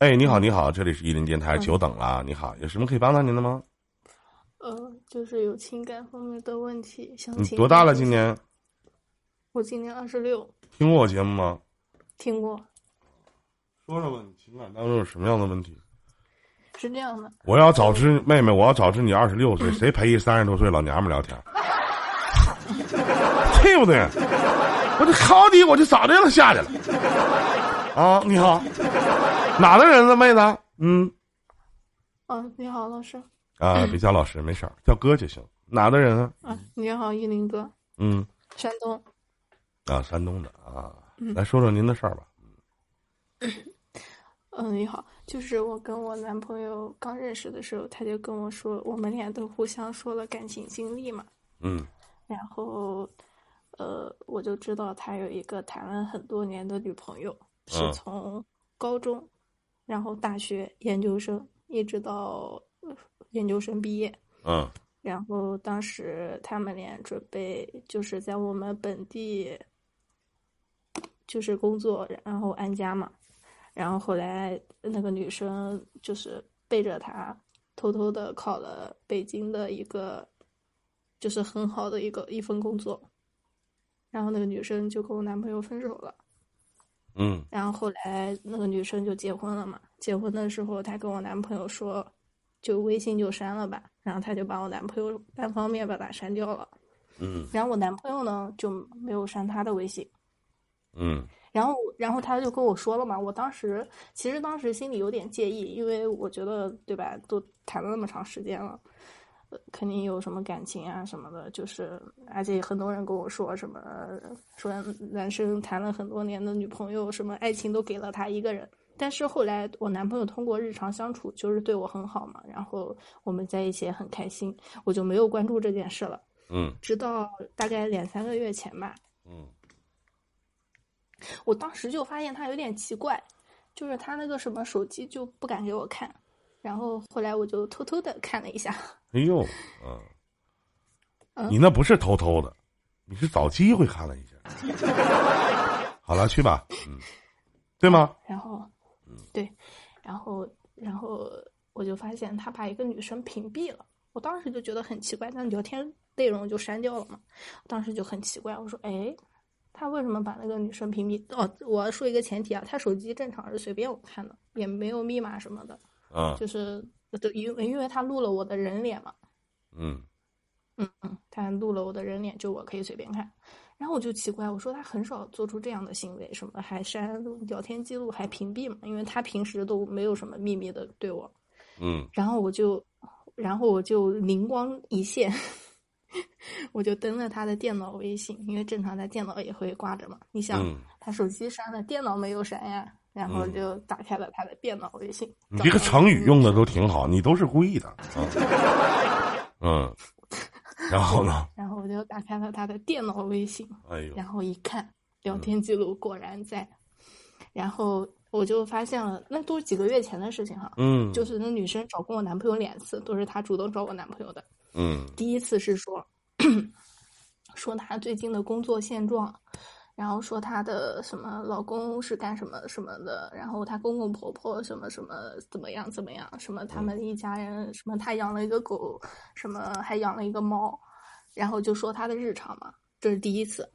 哎，你好，你好，这里是伊林电台，久等了。你好，有什么可以帮到您的吗？呃，就是有情感方面的问题，想请。多大了？今年？我今年二十六。听过我节目吗？听过。说说吧，你情感当中有什么样的问题？是这样的。我要早知妹妹，我要早知你二十六岁，谁陪一三十多岁老娘们聊天？对不对？我就好你，我就早就让他下去了。啊，你好，哪的人呢，妹子？嗯。啊，你好，老师。啊，别叫老师，没事儿，叫哥就行。哪的人啊？啊，你好，依林哥。嗯。山东。啊，山东的啊，来说说您的事儿吧。嗯，你好，就是我跟我男朋友刚认识的时候，他就跟我说，我们俩都互相说了感情经历嘛。嗯。然后，呃，我就知道他有一个谈了很多年的女朋友，是从高中，然后大学、研究生，一直到研究生毕业。嗯。然后当时他们俩准备就是在我们本地。就是工作，然后安家嘛，然后后来那个女生就是背着他，偷偷的考了北京的一个，就是很好的一个一份工作，然后那个女生就跟我男朋友分手了，嗯，然后后来那个女生就结婚了嘛，结婚的时候她跟我男朋友说，就微信就删了吧，然后她就把我男朋友单方面把他删掉了，嗯，然后我男朋友呢就没有删她的微信。嗯，然后，然后他就跟我说了嘛。我当时其实当时心里有点介意，因为我觉得，对吧？都谈了那么长时间了，呃，肯定有什么感情啊什么的。就是，而且很多人跟我说什么，说男生谈了很多年的女朋友，什么爱情都给了他一个人。但是后来我男朋友通过日常相处，就是对我很好嘛，然后我们在一起也很开心，我就没有关注这件事了。嗯，直到大概两三个月前吧。嗯。我当时就发现他有点奇怪，就是他那个什么手机就不敢给我看，然后后来我就偷偷的看了一下。哎呦，嗯，你那不是偷偷的，你是找机会看了一下。好了，去吧，嗯，对吗？然后，嗯，对，然后，然后我就发现他把一个女生屏蔽了，我当时就觉得很奇怪，那聊天内容就删掉了嘛，当时就很奇怪，我说，哎。他为什么把那个女生屏蔽？哦，我要说一个前提啊，他手机正常是随便我看的，也没有密码什么的。嗯，就是因为因为他录了我的人脸嘛。嗯，嗯嗯，他录了我的人脸，就我可以随便看。然后我就奇怪，我说他很少做出这样的行为，什么还删聊天记录，还屏蔽嘛？因为他平时都没有什么秘密的对我。嗯，然后我就，然后我就灵光一现。我就登了他的电脑微信，因为正常他电脑也会挂着嘛。你想，他手机删了，电脑没有删呀，然后就打开了他的电脑微信。你这个成语用的都挺好，你都是故意的。嗯，然后呢？然后我就打开了他的电脑微信，哎呦，然后一看，聊天记录果然在。然后我就发现了，那都是几个月前的事情哈。嗯，就是那女生找过我男朋友两次，都是她主动找我男朋友的。嗯，第一次是说，说她最近的工作现状，然后说她的什么老公是干什么什么的，然后她公公婆婆什么什么怎么样怎么样，什么他们一家人什么她养了一个狗，什么还养了一个猫，然后就说她的日常嘛，这是第一次，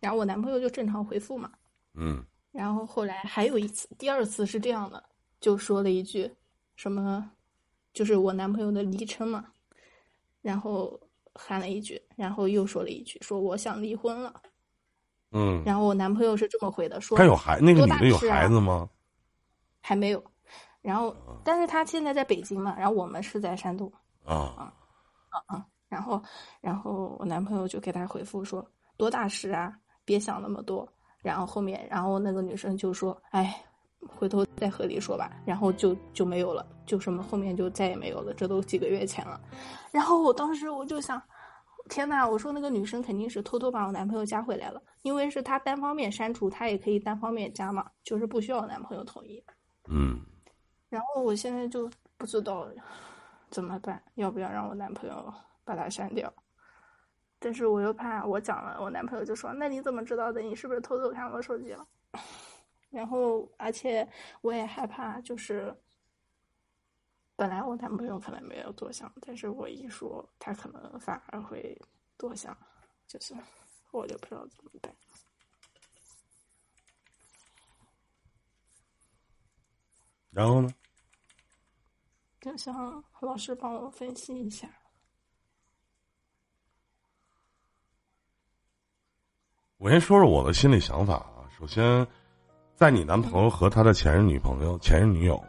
然后我男朋友就正常回复嘛，嗯，然后后来还有一次，第二次是这样的，就说了一句什么，就是我男朋友的昵称嘛。然后喊了一句，然后又说了一句，说我想离婚了。嗯。然后我男朋友是这么回的，说他有孩，那个女的有孩子吗？还没有。然后，但是他现在在北京嘛，然后我们是在山东。啊啊啊啊！然后，然后我男朋友就给他回复说：“多大事啊，别想那么多。”然后后面，然后那个女生就说：“哎。”回头再和你说吧，然后就就没有了，就什么后面就再也没有了，这都几个月前了。然后我当时我就想，天呐，我说那个女生肯定是偷偷把我男朋友加回来了，因为是她单方面删除，她也可以单方面加嘛，就是不需要男朋友同意。嗯。然后我现在就不知道怎么办，要不要让我男朋友把她删掉？但是我又怕我讲了，我男朋友就说：“那你怎么知道的？你是不是偷偷看我手机了？” 然后而且我也害怕，就是本来我男朋友可能没有多想，但是我一说，他可能反而会多想，就是我就不知道怎么办。然后呢？就想老师帮我分析一下。我先说说我的心理想法啊。首先，在你男朋友和他的前任女朋友、前任女友，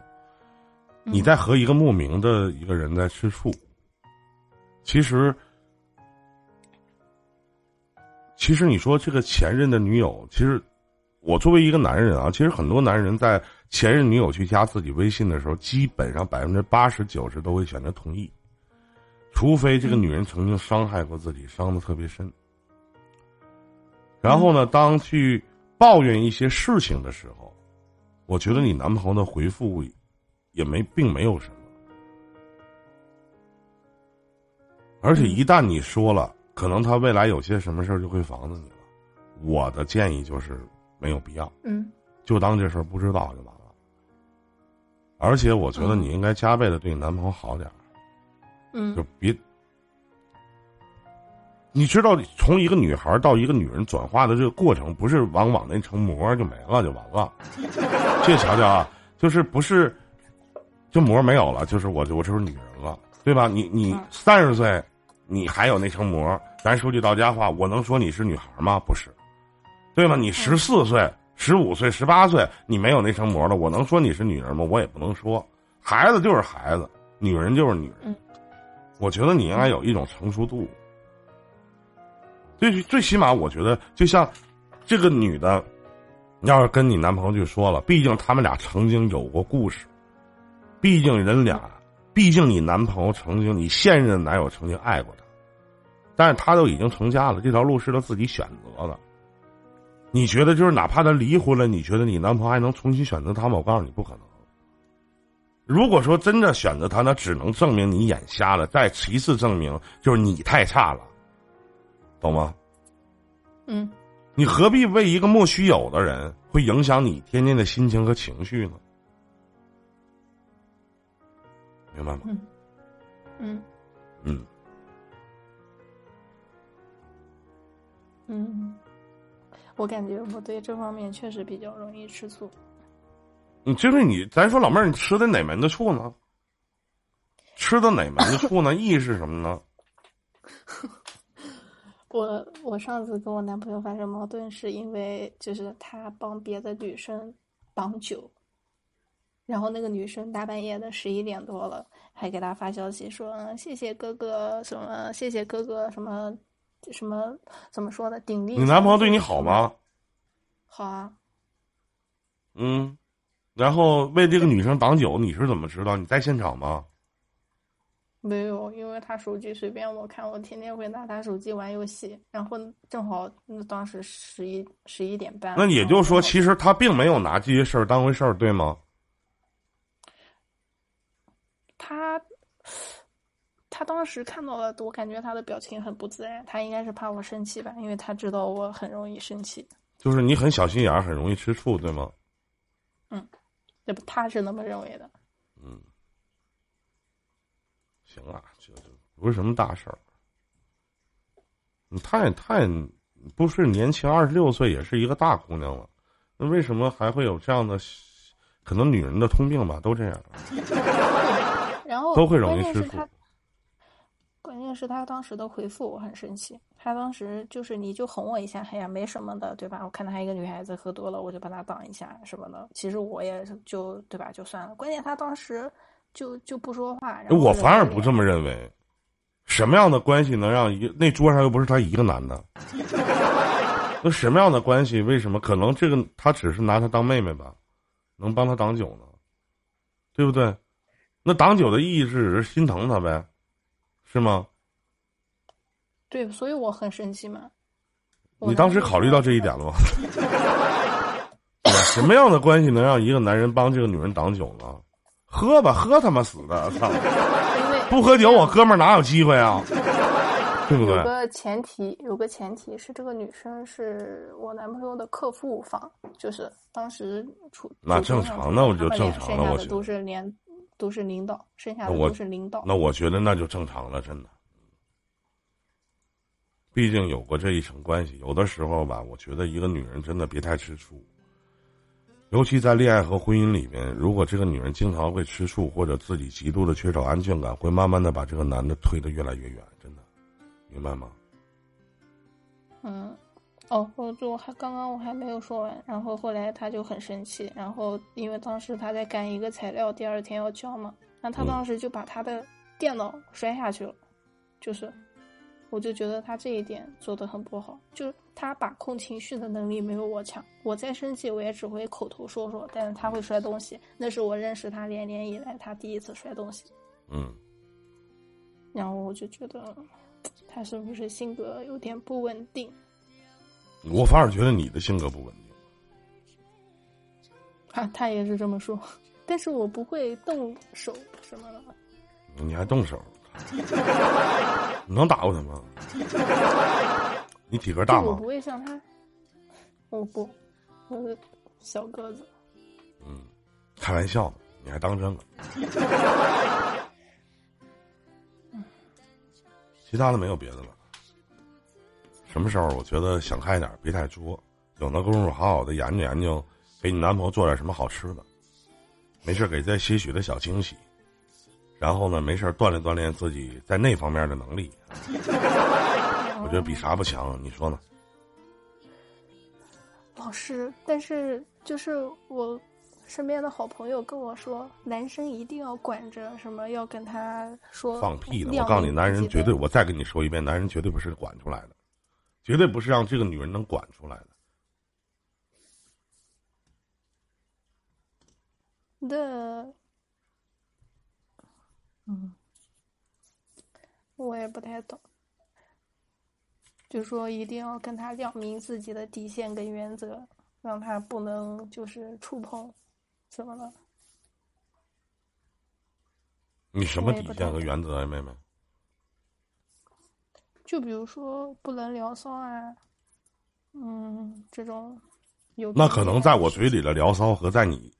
你在和一个莫名的一个人在吃醋。其实，其实你说这个前任的女友，其实我作为一个男人啊，其实很多男人在前任女友去加自己微信的时候，基本上百分之八十九十都会选择同意，除非这个女人曾经伤害过自己，伤的特别深。然后呢，当去抱怨一些事情的时候，我觉得你男朋友的回复也没并没有什么，而且一旦你说了，可能他未来有些什么事儿就会防着你了。我的建议就是没有必要，嗯，就当这事儿不知道就完了。而且我觉得你应该加倍的对你男朋友好点儿，嗯，就别。你知道，从一个女孩到一个女人转化的这个过程，不是往往那层膜就没了就完了。这瞧瞧啊，就是不是，这膜没有了，就是我我就是女人了，对吧？你你三十岁，你还有那层膜，咱说句到家话，我能说你是女孩吗？不是，对吗？你十四岁、十五岁、十八岁，你没有那层膜了，我能说你是女人吗？我也不能说。孩子就是孩子，女人就是女人。我觉得你应该有一种成熟度。最最起码，我觉得就像这个女的，要是跟你男朋友就说了，毕竟他们俩曾经有过故事，毕竟人俩，毕竟你男朋友曾经，你现任的男友曾经爱过她，但是他都已经成家了，这条路是他自己选择的。你觉得就是哪怕他离婚了，你觉得你男朋友还能重新选择他吗？我告诉你，不可能。如果说真的选择他，那只能证明你眼瞎了，再其次证明就是你太差了。懂吗？嗯，你何必为一个莫须有的人会影响你天天的心情和情绪呢？明白吗？嗯嗯嗯嗯，我感觉我对这方面确实比较容易吃醋。你就是你，咱说老妹儿，你吃的哪门子醋呢？吃的哪门子醋呢？意是什么呢？我我上次跟我男朋友发生矛盾，是因为就是他帮别的女生挡酒，然后那个女生大半夜的十一点多了，还给他发消息说谢谢哥哥什么谢谢哥哥什么什么怎么说的鼎力。你男朋友对你好吗？好啊。嗯，然后为这个女生挡酒，你是怎么知道？你在现场吗？没有，因为他手机随便我看，我天天会拿他手机玩游戏，然后正好那当时十一十一点半。那也就是说，其实他并没有拿这些事儿当回事儿，对吗？他他当时看到了，我感觉他的表情很不自然，他应该是怕我生气吧，因为他知道我很容易生气。就是你很小心眼儿，很容易吃醋，对吗？嗯，这不他是那么认为的。嗯。行啊，就就不是什么大事儿。你太太不是年轻，二十六岁也是一个大姑娘了，那为什么还会有这样的？可能女人的通病吧，都这样。然后都会容易吃醋。关键是他当时的回复我很生气，他当时就是你就哄我一下，哎呀没什么的，对吧？我看他一个女孩子喝多了，我就把他挡一下什么的。其实我也就对吧，就算了。关键他当时。就就不说话，我反而不这么认为。什么样的关系能让一那桌上又不是他一个男的？那什么样的关系？为什么可能这个他只是拿他当妹妹吧？能帮他挡酒呢？对不对？那挡酒的意义是心疼他呗？是吗？对，所以我很生气嘛。你当时考虑到这一点了吗？什么样的关系能让一个男人帮这个女人挡酒呢？喝吧，喝他妈死的！操，不喝酒我哥们儿哪有机会啊？对不对？有个前提，有个前提是这个女生是我男朋友的客户方，就是当时处那正常，那我就正常了。我觉得都是连都是领导，剩下的都是领导。那我觉得那就正常了，真的。毕竟有过这一层关系，有的时候吧，我觉得一个女人真的别太吃醋。尤其在恋爱和婚姻里面，如果这个女人经常会吃醋，或者自己极度的缺少安全感，会慢慢的把这个男的推得越来越远，真的，明白吗？嗯，哦，我就还刚刚我还没有说完，然后后来他就很生气，然后因为当时他在赶一个材料，第二天要交嘛，那他当时就把他的电脑摔下去了，就是。我就觉得他这一点做的很不好，就是他把控情绪的能力没有我强。我再生气，我也只会口头说说，但是他会摔东西，那是我认识他两年以来他第一次摔东西。嗯。然后我就觉得，他是不是性格有点不稳定？我反而觉得你的性格不稳定。啊，他也是这么说，但是我不会动手什么的。你还动手？你能打过他吗？你体格大吗？我不会像他，我不，我是小个子。嗯，开玩笑，你还当真了？其他的没有别的了。什么时候我觉得想开点，别太作，有那功夫好好的研究研究，给你男朋友做点什么好吃的，没事给再些许的小惊喜。然后呢，没事锻炼锻炼自己在那方面的能力，我觉得比啥不强，你说呢？老师，但是就是我身边的好朋友跟我说，男生一定要管着什么，要跟他说放屁的。我告诉你，男人绝对，我再跟你说一遍，男人绝对不是管出来的，绝对不是让这个女人能管出来的。的。嗯，我也不太懂，就说一定要跟他亮明自己的底线跟原则，让他不能就是触碰，怎么了？你什么底线和原则呀，妹妹？就比如说不能聊骚啊，嗯，这种有那可能在我嘴里的聊骚和在你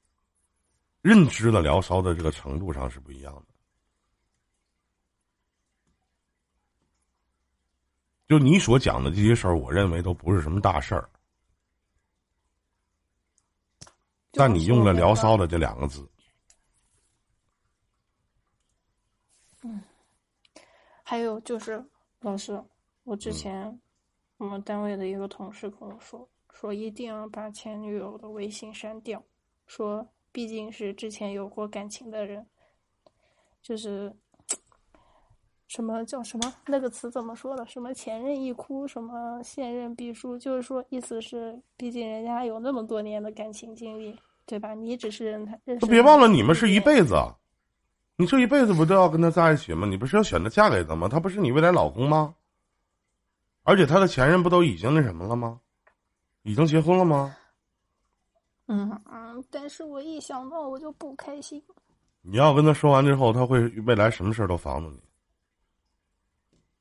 认知的聊骚的这个程度上是不一样的。就你所讲的这些事儿，我认为都不是什么大事儿。但你用了“聊骚”的这两个字。嗯，还有就是，老师，我之前我们单位的一个同事跟我说，说一定要把前女友的微信删掉，说毕竟是之前有过感情的人，就是。什么叫什么？那个词怎么说的？什么前任一哭，什么现任必输？就是说，意思是，毕竟人家有那么多年的感情经历，对吧？你只是认他认识。别忘了，你们是一辈子，你这一辈子不都要跟他在一起吗？你不是要选择嫁给他吗？他不是你未来老公吗？而且他的前任不都已经那什么了吗？已经结婚了吗？嗯嗯，但是我一想到我就不开心。你要跟他说完之后，他会未来什么事儿都防着你。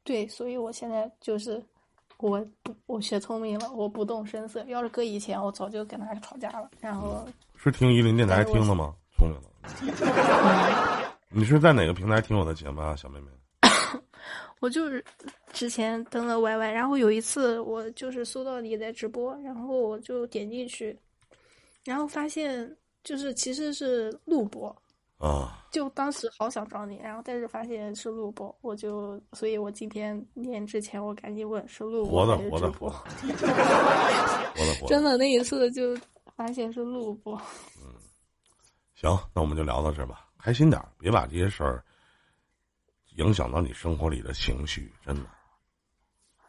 对，所以我现在就是，我不，我学聪明了，我不动声色。要是搁以前，我早就跟他吵架了。然后是听伊林电台听的吗？聪明了。你是在哪个平台听我的节目啊，小妹妹？我就是之前登了 YY，然后有一次我就是搜到你在直播，然后我就点进去，然后发现就是其实是录播。啊！就当时好想找你，然后但是发现是录播，我就，所以我今天念之前，我赶紧问是录播还是直播。活的 活的。真的那一次就发现是录播。嗯，行，那我们就聊到这吧，开心点，别把这些事儿影响到你生活里的情绪，真的。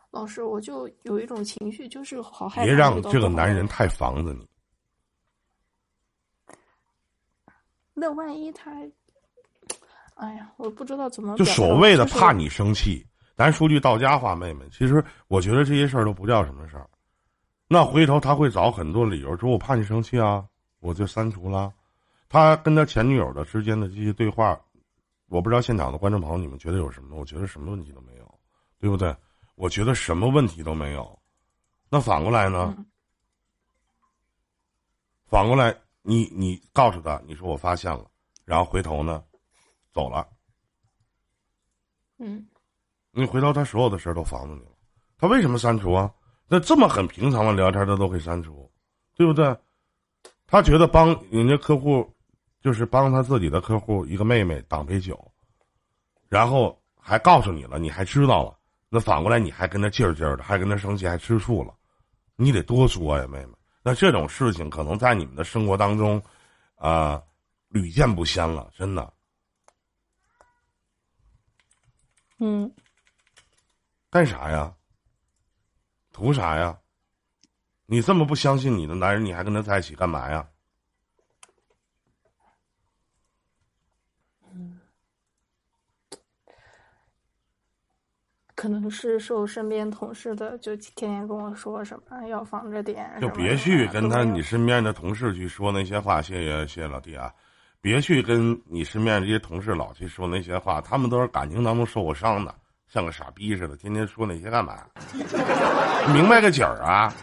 老师，我就有一种情绪，就是好害怕。别让这个男人太防着你。那万一他，哎呀，我不知道怎么。就所谓的怕你生气，咱说句到家话，妹妹，其实我觉得这些事儿都不叫什么事儿。那回头他会找很多理由，说我怕你生气啊，我就删除了。他跟他前女友的之间的这些对话，我不知道现场的观众朋友你们觉得有什么？我觉得什么问题都没有，对不对？我觉得什么问题都没有。那反过来呢？反过来，你你告诉他，你说我发现了，然后回头呢，走了。嗯，你回头他所有的事儿都防着你了，他为什么删除啊？那这么很平常的聊天，他都会删除，对不对？他觉得帮人家客户，就是帮他自己的客户一个妹妹挡杯酒，然后还告诉你了，你还知道了，那反过来你还跟他劲儿劲儿的，还跟他生气，还吃醋了，你得多说呀，妹妹。那这种事情可能在你们的生活当中，啊，屡见不鲜了，真的。嗯，干啥呀？图啥呀？你这么不相信你的男人，你还跟他在一起干嘛呀？可能是受身边同事的，就天天跟我说什么要防着点，就别去跟他你身边的同事去说那些话。谢谢谢谢老弟啊。别去跟你身边这些同事老去说那些话，他们都是感情当中受过伤的，像个傻逼似的，天天说那些干嘛？明白个景儿啊，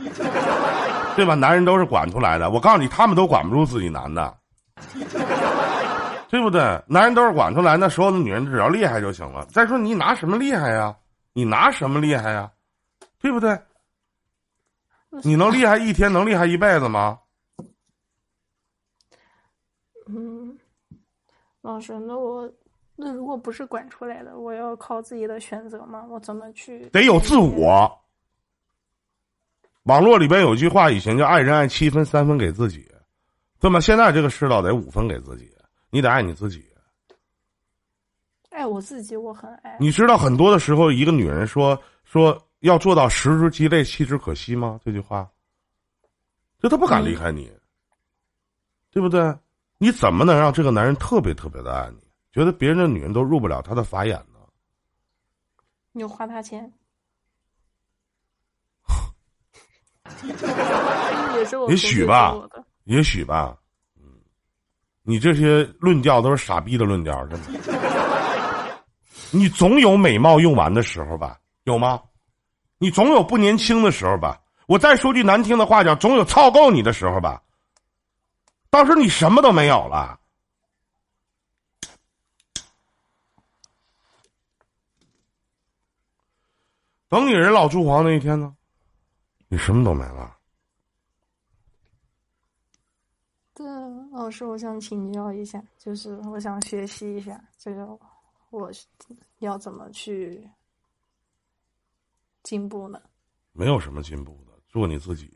对吧？男人都是管出来的，我告诉你，他们都管不住自己男的，对不对？男人都是管出来，那所有的女人只要厉害就行了。再说你拿什么厉害呀？你拿什么厉害呀？对不对？你能厉害一天，能厉害一辈子吗？嗯，老师，那我那如果不是管出来的，我要靠自己的选择吗？我怎么去？得有自我。网络里边有句话，以前叫“爱人爱七分，三分给自己”，对吗？现在这个世道得五分给自己，你得爱你自己。爱我自己，我很爱。你知道很多的时候，一个女人说说要做到食之鸡肋，弃之可惜吗？这句话，就她不敢离开你，对不对？你怎么能让这个男人特别特别的爱你？觉得别人的女人都入不了他的法眼呢？你花他钱，也是我也许吧，也许吧，嗯，你这些论调都是傻逼的论调，真的。你总有美貌用完的时候吧？有吗？你总有不年轻的时候吧？我再说句难听的话讲，总有操够你的时候吧？到时候你什么都没有了，等你人老珠黄那一天呢，你什么都没了。对，老师，我想请教一下，就是我想学习一下这个，我要怎么去进步呢？没有什么进步的，做你自己。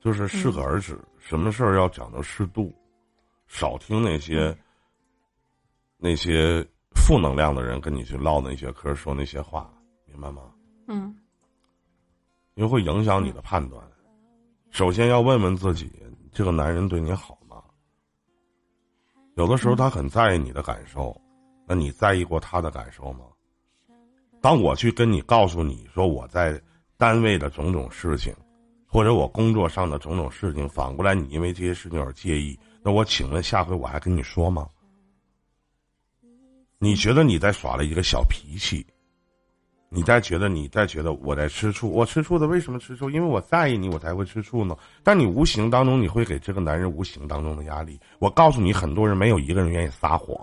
就是适可而止，什么事儿要讲究适度，少听那些那些负能量的人跟你去唠那些嗑，说那些话，明白吗？嗯，因为会影响你的判断。首先要问问自己，这个男人对你好吗？有的时候他很在意你的感受，那你在意过他的感受吗？当我去跟你告诉你说我在单位的种种事情。或者我工作上的种种事情，反过来你因为这些事情而介意，那我请问下回我还跟你说吗？你觉得你在耍了一个小脾气，你再觉得你再觉得我在吃醋，我吃醋的为什么吃醋？因为我在意你，我才会吃醋呢。但你无形当中你会给这个男人无形当中的压力。我告诉你，很多人没有一个人愿意撒谎。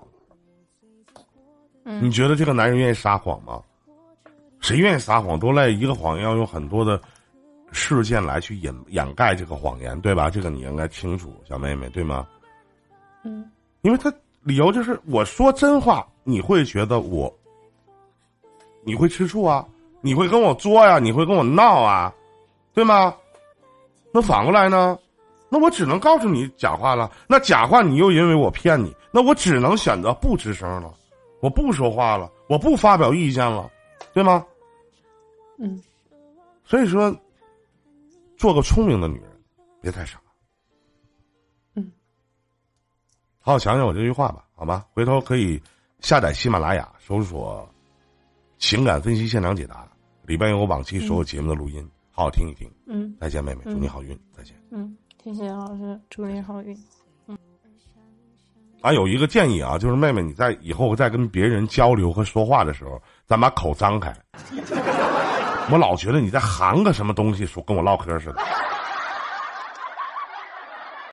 嗯，你觉得这个男人愿意撒谎吗？谁愿意撒谎？多累，一个谎言要用很多的。事件来去掩掩盖这个谎言，对吧？这个你应该清楚，小妹妹，对吗？嗯，因为他理由就是我说真话，你会觉得我，你会吃醋啊，你会跟我作呀，你会跟我闹啊，对吗？那反过来呢？那我只能告诉你假话了。那假话你又因为我骗你，那我只能选择不吱声了，我不说话了，我不发表意见了，对吗？嗯，所以说。做个聪明的女人，别太傻。嗯，好好想想我这句话吧，好吗？回头可以下载喜马拉雅，搜索“情感分析现场解答”，里边有我往期所有节目的录音，好好听一听。嗯，再见，妹妹，祝你好运，再见。嗯，谢谢老师，祝你好运。嗯，啊，有一个建议啊，就是妹妹，你在以后再跟别人交流和说话的时候。咱把口张开。我老觉得你在含个什么东西说跟我唠嗑似的。